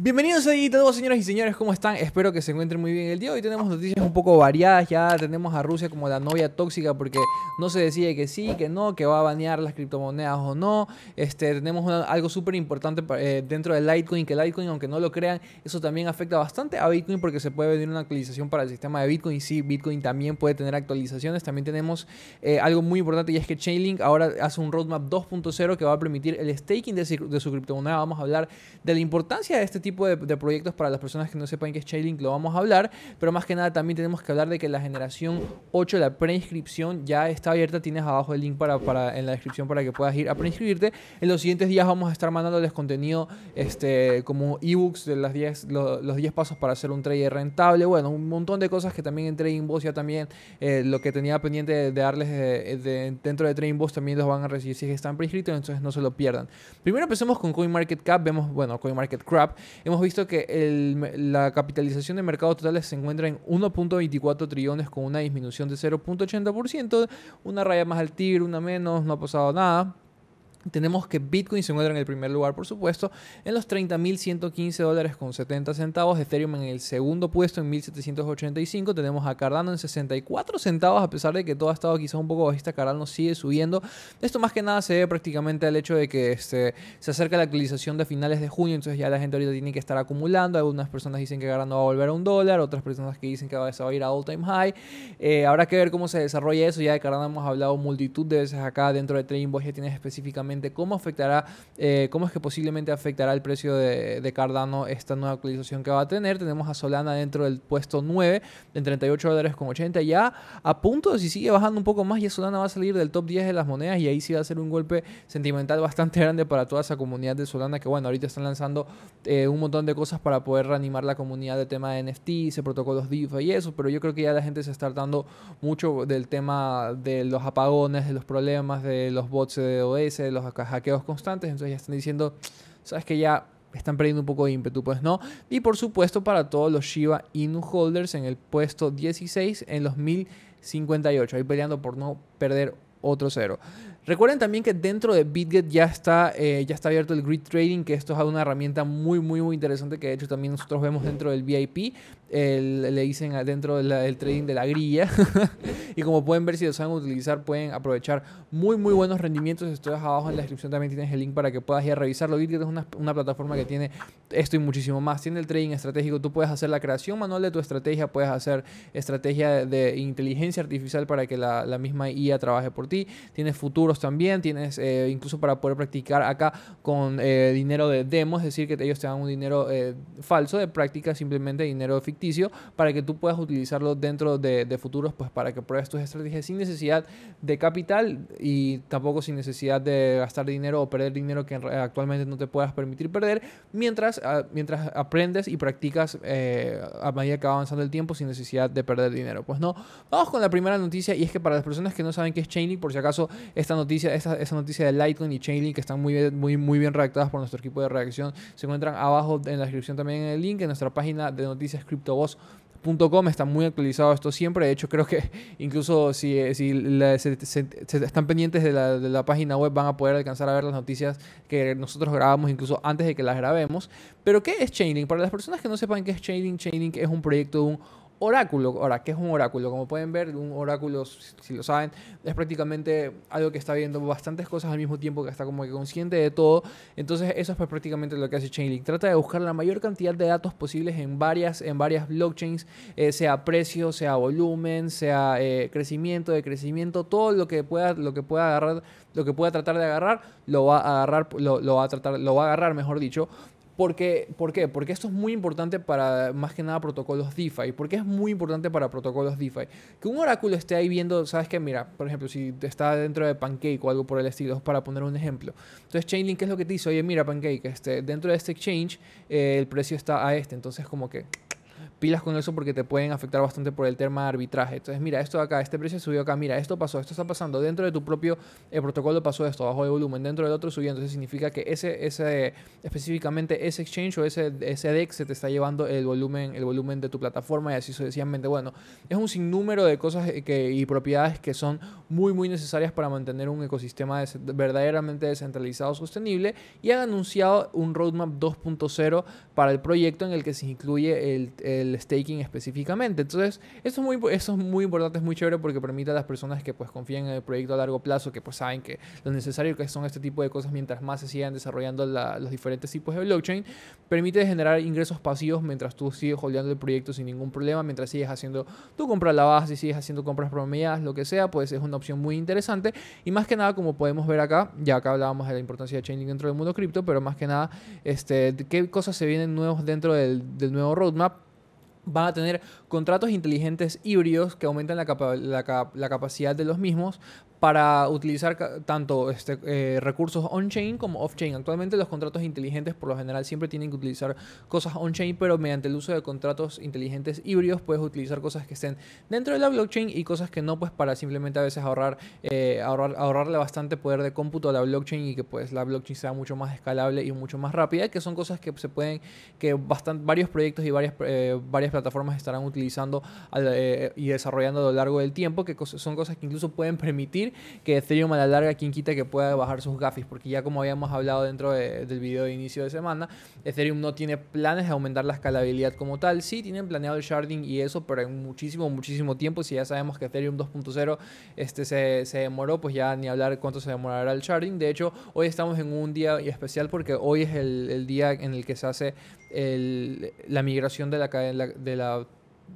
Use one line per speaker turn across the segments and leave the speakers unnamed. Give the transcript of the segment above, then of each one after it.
Bienvenidos a todos, señoras y señores, ¿cómo están? Espero que se encuentren muy bien el día. Hoy tenemos noticias un poco variadas, ya tenemos a Rusia como la novia tóxica porque no se decide que sí, que no, que va a banear las criptomonedas o no. Este, tenemos algo súper importante eh, dentro de Litecoin, que Litecoin, aunque no lo crean, eso también afecta bastante a Bitcoin porque se puede venir una actualización para el sistema de Bitcoin. Sí, Bitcoin también puede tener actualizaciones. También tenemos eh, algo muy importante y es que Chainlink ahora hace un roadmap 2.0 que va a permitir el staking de, de su criptomoneda. Vamos a hablar de la importancia de este tipo tipo de, proyectos para las personas que no sepan qué es Chainlink lo vamos a hablar, pero más que nada también tenemos que hablar de que la generación 8, la preinscripción, ya está abierta, tienes abajo el link para, para, en la descripción para que puedas ir a preinscribirte. En los siguientes días vamos a estar mandándoles contenido este, como ebooks de las 10, los 10 pasos para hacer un trader rentable, bueno, un montón de cosas que también en Trading Boss ya también eh, lo que tenía pendiente de, darles de, dentro de Trading Boss también los van a recibir si están preinscritos, entonces no se lo pierdan. Primero empecemos con CoinMarketCap, vemos, bueno, CoinMarketCrap, hemos visto que la capitalización de mercado total se encuentra en 1.24 trillones con una disminución de 0.80%, una raya más al tigre, una menos, no ha pasado nada. Tenemos que Bitcoin se encuentra en el primer lugar, por supuesto, en los 30.115 dólares con 70 centavos. Ethereum en el segundo puesto en 1.785. Tenemos a Cardano en 64 centavos, a pesar de que todo ha estado quizás un poco bajista. Cardano sigue subiendo. Esto más que nada se debe prácticamente al hecho de que este, se acerca la actualización de finales de junio, entonces ya la gente ahorita tiene que estar acumulando. Algunas personas dicen que Cardano va a volver a un dólar, otras personas que dicen que va a ir a all time high. Eh, habrá que ver cómo se desarrolla eso. Ya de Cardano hemos hablado multitud de veces acá dentro de Trading Boys, ya tienes específicamente cómo afectará, eh, cómo es que posiblemente afectará el precio de, Cardano esta nueva actualización que va a tener. Tenemos a Solana dentro del puesto 9 en 38 dólares con 80 ya a punto, si sigue bajando un poco más, ya Solana va a salir del top 10 de las monedas y ahí sí va a ser un golpe sentimental bastante grande para toda esa comunidad de Solana que bueno, ahorita están lanzando eh, un montón de cosas para poder reanimar la comunidad de tema de NFTs, protocolos DeFi y eso, pero yo creo que ya la gente se está dando mucho del tema de los apagones, de los problemas de los bots de OS, de los hackeos constantes, entonces ya están diciendo, sabes que ya están perdiendo un poco de ímpetu, pues no. Y por supuesto para todos los Shiba Inu holders en el puesto 16 en los 1058, ahí peleando por no perder otro cero. Recuerden también que dentro de BitGet ya está, eh, ya está abierto el Grid Trading, que esto es una herramienta muy, muy, muy interesante que de hecho también nosotros vemos dentro del VIP. le dicen dentro del trading de la grilla. y como pueden ver, si lo saben utilizar, pueden aprovechar muy, muy buenos rendimientos. Esto abajo en la descripción también tienes el link para que puedas ir a revisarlo. BitGet es una, una plataforma que tiene esto y muchísimo más. Tiene el trading estratégico. Tú puedes hacer la creación manual de tu estrategia, puedes hacer estrategia de inteligencia artificial para que la, misma IA trabaje por ti. Tienes futuros también, tienes eh, incluso para poder practicar acá con eh, dinero de demo, es decir, que ellos te dan un dinero eh, falso de práctica, simplemente dinero ficticio, para que tú puedas utilizarlo dentro de, futuros, pues para que pruebes tus estrategias sin necesidad de capital y tampoco sin necesidad de gastar dinero o perder dinero que actualmente no te puedas permitir perder, mientras, ah, mientras aprendes y practicas a medida que va avanzando el tiempo sin necesidad de perder dinero. Pues no, vamos con la primera noticia y es que para las personas que no saben qué es Chainlink, por si acaso esta noticia esa, esa noticia de Litecoin y Chainlink que están muy bien, muy, muy bien redactadas por nuestro equipo de redacción, se encuentran abajo en la descripción también en el link en nuestra página de noticias CryptoBoss.com está muy actualizado esto siempre. De hecho, creo que incluso si, si se, están pendientes de la, de la, página web van a poder alcanzar a ver las noticias que nosotros grabamos incluso antes de que las grabemos. Pero, ¿qué es Chainlink? Para las personas que no sepan qué es Chainlink, Chainlink es un proyecto de un Oráculo, ahora, ¿qué es un oráculo? Como pueden ver, un oráculo, si lo saben, es prácticamente algo que está viendo bastantes cosas al mismo tiempo, que está como que consciente de todo. Entonces, eso es prácticamente lo que hace Chainlink. Trata de buscar la mayor cantidad de datos posibles en varias, en varias blockchains, eh, sea precio, sea volumen, sea eh, crecimiento, de crecimiento, todo lo que pueda, lo que pueda agarrar, lo que pueda tratar de agarrar, lo va a agarrar, lo va a tratar, lo va a agarrar, mejor dicho, porque, ¿Por qué? Porque esto es muy importante para más que nada protocolos DeFi. ¿Por qué es muy importante para protocolos DeFi? Que un oráculo esté ahí viendo, ¿sabes qué? Mira, por ejemplo, si está dentro de Pancake o algo por el estilo, para poner un ejemplo. Entonces Chainlink, ¿qué es lo que te dice? Oye, mira, Pancake, este, dentro de este exchange eh, el precio está a este. Entonces como que pilas con eso porque te pueden afectar bastante por el tema de arbitraje. Entonces, mira, esto de acá, este precio subió acá, mira, esto pasó, esto está pasando. Dentro de tu propio eh, protocolo pasó esto, bajo de volumen, dentro del otro subió. Entonces significa que ese, ese específicamente ese exchange o ese, ese DEX se te está llevando el volumen, el volumen de tu plataforma y así sucesivamente. Bueno, es un sinnúmero de cosas que, y propiedades que son muy, muy necesarias para mantener un ecosistema verdaderamente descentralizado, sostenible y han anunciado un roadmap 2.0 para el proyecto en el que se incluye el, el staking específicamente. Entonces, eso es, muy, eso es muy importante, es muy chévere porque permite a las personas que pues confíen en el proyecto a largo plazo, que pues saben que lo necesario que son este tipo de cosas mientras más se sigan desarrollando los diferentes tipos de blockchain, permite generar ingresos pasivos mientras tú sigues holdeando el proyecto sin ningún problema, mientras sigues haciendo tu compra a la base, y sigues haciendo compras promediadas, lo que sea, pues es una opción muy interesante. Y más que nada, como podemos ver acá, ya acá hablábamos de la importancia de Chainlink dentro del mundo cripto, pero más que nada, este, qué cosas se vienen nuevos dentro del, del nuevo roadmap van a tener contratos inteligentes híbridos que aumentan la, la, la, capacidad de los mismos para utilizar tanto este, eh, recursos on-chain como off-chain. Actualmente los contratos inteligentes por lo general siempre tienen que utilizar cosas on-chain, pero mediante el uso de contratos inteligentes híbridos puedes utilizar cosas que estén dentro de la blockchain y cosas que no, pues para simplemente a veces ahorrar, eh, ahorrar ahorrarle bastante poder de cómputo a la blockchain y que pues la blockchain sea mucho más escalable y mucho más rápida, que son cosas que se pueden, que bastante, varios proyectos y varias, eh, varias plataformas estarán utilizando y desarrollando a lo largo del tiempo, que son cosas que incluso pueden permitir que Ethereum a la larga, quien quita que pueda bajar sus gafis, porque ya como habíamos hablado dentro del video de inicio de semana, Ethereum no tiene planes de aumentar la escalabilidad como tal, sí tienen planeado el sharding y eso, pero en muchísimo, muchísimo tiempo, si ya sabemos que Ethereum 2.0 este, se, se, demoró, pues ya ni hablar cuánto se demorará el sharding, de hecho, hoy estamos en un día especial porque hoy es el, día en el que se hace la migración de la, de la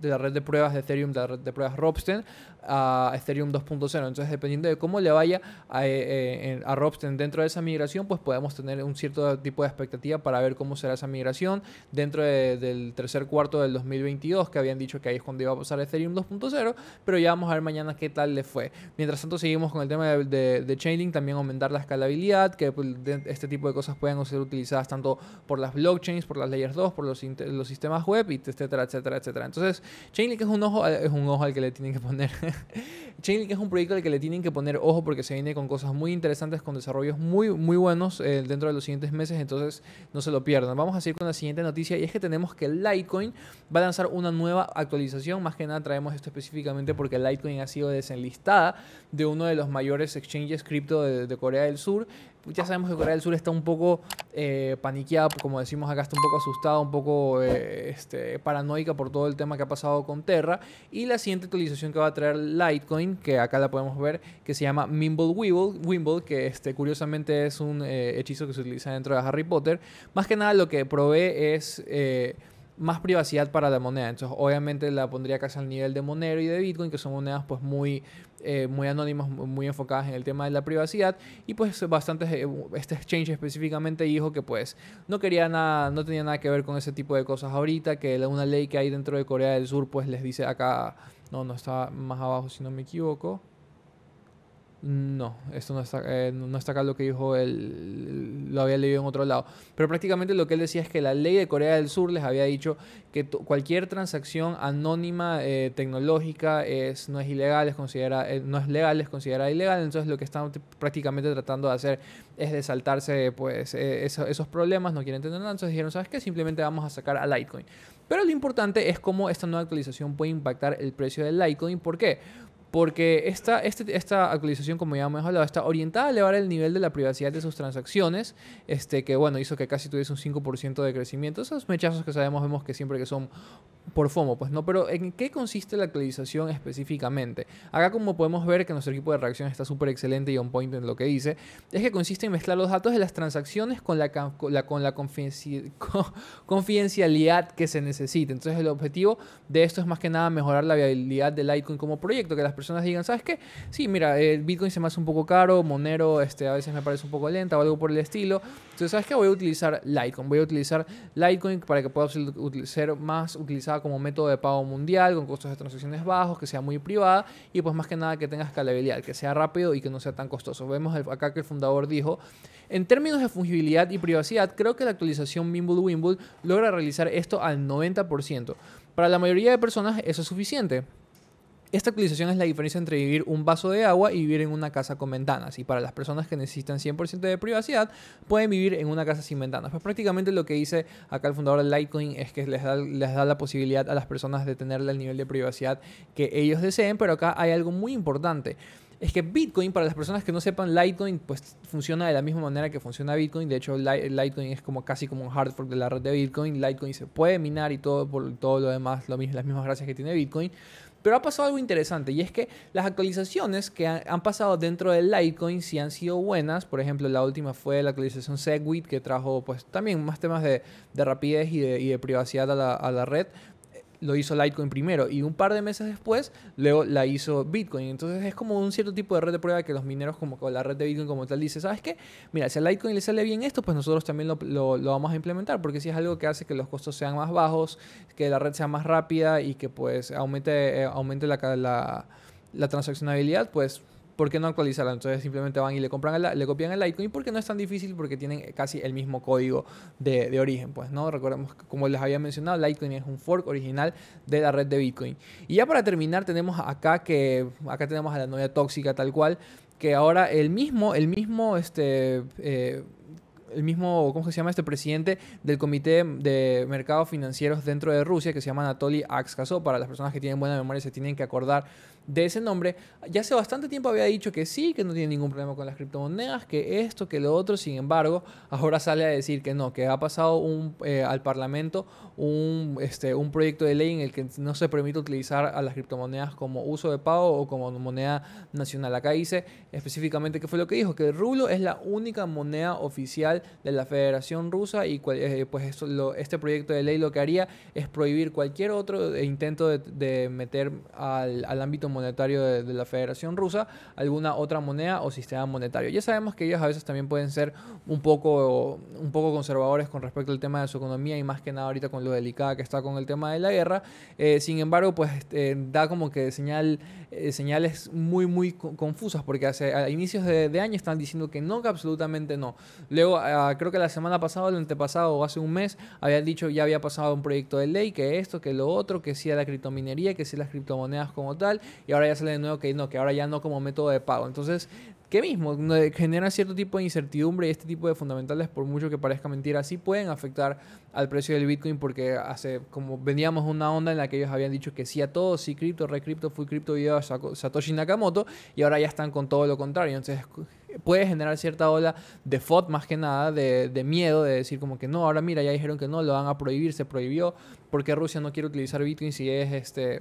de la red de pruebas de Ethereum, de la red de pruebas Robsten, a Ethereum 2.0. Entonces, dependiendo de cómo le vaya a, eh, eh, a, Robsten dentro de esa migración, pues podemos tener un cierto tipo de expectativa para ver cómo será esa migración dentro del tercer cuarto del 2022, que habían dicho que ahí es cuando iba a pasar Ethereum 2.0, pero ya vamos a ver mañana qué tal le fue. Mientras tanto, seguimos con el tema de, de, Chainlink, también aumentar la escalabilidad, que pues, este tipo de cosas puedan ser utilizadas tanto por las blockchains, por las layers 2, por los, los sistemas web, etcétera, etcétera, etcétera. Entonces, Chainlink es un ojo, es un ojo al que le tienen que poner Chainlink es un proyecto al que le tienen que poner ojo porque se viene con cosas muy interesantes, con desarrollos muy, muy buenos eh, dentro de los siguientes meses, entonces no se lo pierdan. Vamos a seguir con la siguiente noticia y es que tenemos que Litecoin va a lanzar una nueva actualización. Más que nada traemos esto específicamente porque Litecoin ha sido desenlistada de uno de los mayores exchanges cripto de Corea del Sur ya sabemos que Corea del Sur está un poco eh, paniqueada, como decimos acá, está un poco asustada, un poco eh, este, paranoica por todo el tema que ha pasado con Terra. Y la siguiente actualización que va a traer Litecoin, que acá la podemos ver, que se llama Mimble Wimble, que este, curiosamente es un eh, hechizo que se utiliza dentro de Harry Potter. Más que nada lo que provee es más privacidad para la moneda. Entonces, obviamente la pondría casi al nivel de Monero y de Bitcoin, que son monedas pues muy, eh, muy anónimas, muy enfocadas en el tema de la privacidad. Y pues bastante, eh, este exchange específicamente dijo que pues no quería nada, no tenía nada que ver con ese tipo de cosas ahorita, que una ley que hay dentro de Corea del Sur pues les dice acá, no, no está más abajo si no me equivoco. No, esto no está, eh, no está acá lo que dijo él, lo había leído en otro lado. Pero prácticamente lo que él decía es que la ley de Corea del Sur les había dicho que cualquier transacción anónima eh, tecnológica es, no es ilegal, es considera, eh, no es legal, es considerada ilegal. Entonces lo que están prácticamente tratando de hacer es de saltarse pues, esos, esos problemas, no quieren tener nada. Entonces dijeron, ¿sabes qué? Simplemente vamos a sacar a Litecoin. Pero lo importante es cómo esta nueva actualización puede impactar el precio del Litecoin. ¿Por qué? Porque esta, este, esta actualización, como ya hemos hablado, está orientada a elevar el nivel de la privacidad de sus transacciones, este, que bueno, hizo que casi tuviese un 5% de crecimiento. Esos mechazos que sabemos, vemos que siempre que son por FOMO, pues no, pero ¿en qué consiste la actualización específicamente? Acá como podemos ver que nuestro equipo de reacción está súper excelente y on point en lo que dice, es que consiste en mezclar los datos de las transacciones con la, con la, con la confidencialidad que se necesite. Entonces el objetivo de esto es más que nada mejorar la viabilidad del Litecoin como proyecto, que las personas digan, ¿sabes qué? Sí, mira, el Bitcoin se me hace un poco caro, Monero este, a veces me parece un poco lenta o algo por el estilo. Entonces, ¿sabes qué? Voy a utilizar Litecoin. Voy a utilizar Litecoin para que pueda ser más como método de pago mundial, con costos de transacciones bajos, que sea muy privada y pues más que nada que tenga escalabilidad, que sea rápido y que no sea tan costoso. Vemos acá que el fundador dijo, en términos de fungibilidad y privacidad, creo que la actualización Mimble Wimble logra realizar esto al 90%. Para la mayoría de personas eso es suficiente. Esta actualización es la diferencia entre vivir un vaso de agua y vivir en una casa con ventanas. Y para las personas que necesitan 100% de privacidad, pueden vivir en una casa sin ventanas. Pues prácticamente lo que dice acá el fundador de Litecoin es que les da, les da la posibilidad a las personas de tener el nivel de privacidad que ellos deseen. Pero acá hay algo muy importante es que Bitcoin, para las personas que no sepan, Litecoin pues funciona de la misma manera que funciona Bitcoin. De hecho, Litecoin es como casi como un hard fork de la red de Bitcoin. Litecoin se puede minar y todo por todo lo demás, lo las mismas gracias que tiene Bitcoin. Pero ha pasado algo interesante y es que las actualizaciones que han, pasado dentro del Litecoin sí han sido buenas. Por ejemplo, la última fue la actualización Segwit que trajo pues también más temas de, rapidez y de, privacidad a la red lo hizo Litecoin primero y un par de meses después luego la hizo Bitcoin. Entonces es como un cierto tipo de red de prueba que los mineros como la red de Bitcoin como tal dice, ¿sabes qué? Mira, si a Litecoin le sale bien esto, pues nosotros también lo, vamos a implementar porque si es algo que hace que los costos sean más bajos, que la red sea más rápida y que pues aumente, eh, aumente la, la, la transaccionabilidad, pues ¿por qué no actualizarla? Entonces simplemente van y le compran le copian el Litecoin porque no es tan difícil porque tienen casi el mismo código de, origen, pues, ¿no? Recordemos como les había mencionado, Litecoin es un fork original de la red de Bitcoin. Y ya para terminar tenemos acá que acá tenemos a la novia tóxica tal cual que ahora el mismo el mismo este eh, el mismo, ¿cómo se llama este presidente del Comité de Mercados Financieros dentro de Rusia, que se llama Anatoly Akskasov. Para las personas que tienen buena memoria se tienen que acordar de ese nombre. Ya hace bastante tiempo había dicho que sí, que no tiene ningún problema con las criptomonedas, que esto, que lo otro. Sin embargo, ahora sale a decir que no, que ha pasado un, eh, al Parlamento un, este, un proyecto de ley en el que no se permite utilizar a las criptomonedas como uso de pago o como moneda nacional. Acá dice específicamente qué fue lo que dijo, que el rublo es la única moneda oficial de la Federación Rusa y eh, pues esto, este proyecto de ley lo que haría es prohibir cualquier otro intento de, meter al, ámbito monetario de, la Federación Rusa alguna otra moneda o sistema monetario. Ya sabemos que ellos a veces también pueden ser un poco, un poco conservadores con respecto al tema de su economía y más que nada ahorita con lo delicada que está con el tema de la guerra. Eh, sin embargo, pues este, da como que señal, eh, señales muy, muy confusas porque hace, a inicios de, de año están diciendo que no, que absolutamente no. Luego creo que la semana pasada el antepasado o hace un mes, había dicho ya había pasado un proyecto de ley, que esto, que lo otro, que sí a la criptominería, que sí las criptomonedas como tal, y ahora ya sale de nuevo que no, que ahora ya no como método de pago. Entonces, ¿qué mismo genera cierto tipo de incertidumbre y este tipo de fundamentales, por mucho que parezca mentira, sí pueden afectar al precio del Bitcoin porque hace como veníamos una onda en la que ellos habían dicho que sí a todo, sí cripto, re cripto, full cripto, video Satoshi Nakamoto y ahora ya están con todo lo contrario. Entonces puede generar cierta ola de FOD más que nada, de, de, miedo, de decir como que no, ahora mira, ya dijeron que no, lo van a prohibir, se prohibió, porque Rusia no quiere utilizar Bitcoin si es este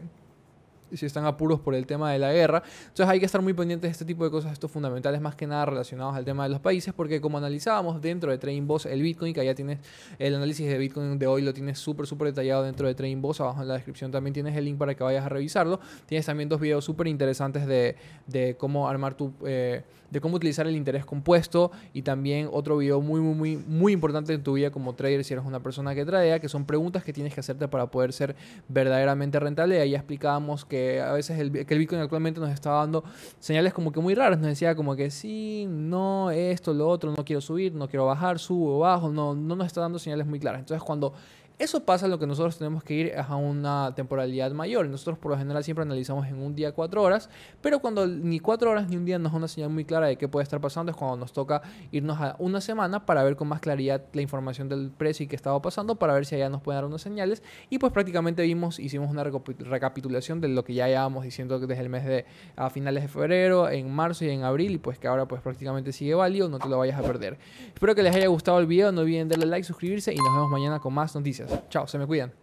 si están apuros por el tema de la guerra. Entonces hay que estar muy pendientes de este tipo de cosas, estos fundamentales más que nada relacionados al tema de los países, porque como analizábamos dentro de Trading Boss el Bitcoin, que allá tienes el análisis de Bitcoin de hoy, lo tienes súper, súper detallado dentro de Trading Boss, abajo en la descripción también tienes el link para que vayas a revisarlo. Tienes también dos videos súper interesantes de, de, cómo armar tu... Eh, de cómo utilizar el interés compuesto y también otro video muy, muy, muy, muy importante en tu vida como trader si eres una persona que tradea, que son preguntas que tienes que hacerte para poder ser verdaderamente rentable. Ahí explicábamos que a veces el, que el Bitcoin actualmente nos estaba dando señales como que muy raras. Nos decía como que sí, no, esto, lo otro, no quiero subir, no quiero bajar, subo, bajo. No, no nos está dando señales muy claras. Entonces cuando eso pasa lo que nosotros tenemos que ir a una temporalidad mayor. Nosotros por lo general siempre analizamos en un día cuatro horas, pero cuando ni cuatro horas ni un día nos da una señal muy clara de qué puede estar pasando es cuando nos toca irnos a una semana para ver con más claridad la información del precio y qué estaba pasando, para ver si allá nos pueden dar unas señales. Y pues prácticamente vimos, hicimos una recapitulación de lo que ya llevábamos diciendo desde el mes de a finales de febrero, en marzo y en abril, y pues que ahora pues prácticamente sigue válido, no te lo vayas a perder. Espero que les haya gustado el video, no olviden darle like, suscribirse y nos vemos mañana con más noticias. Chao, se me cuidan.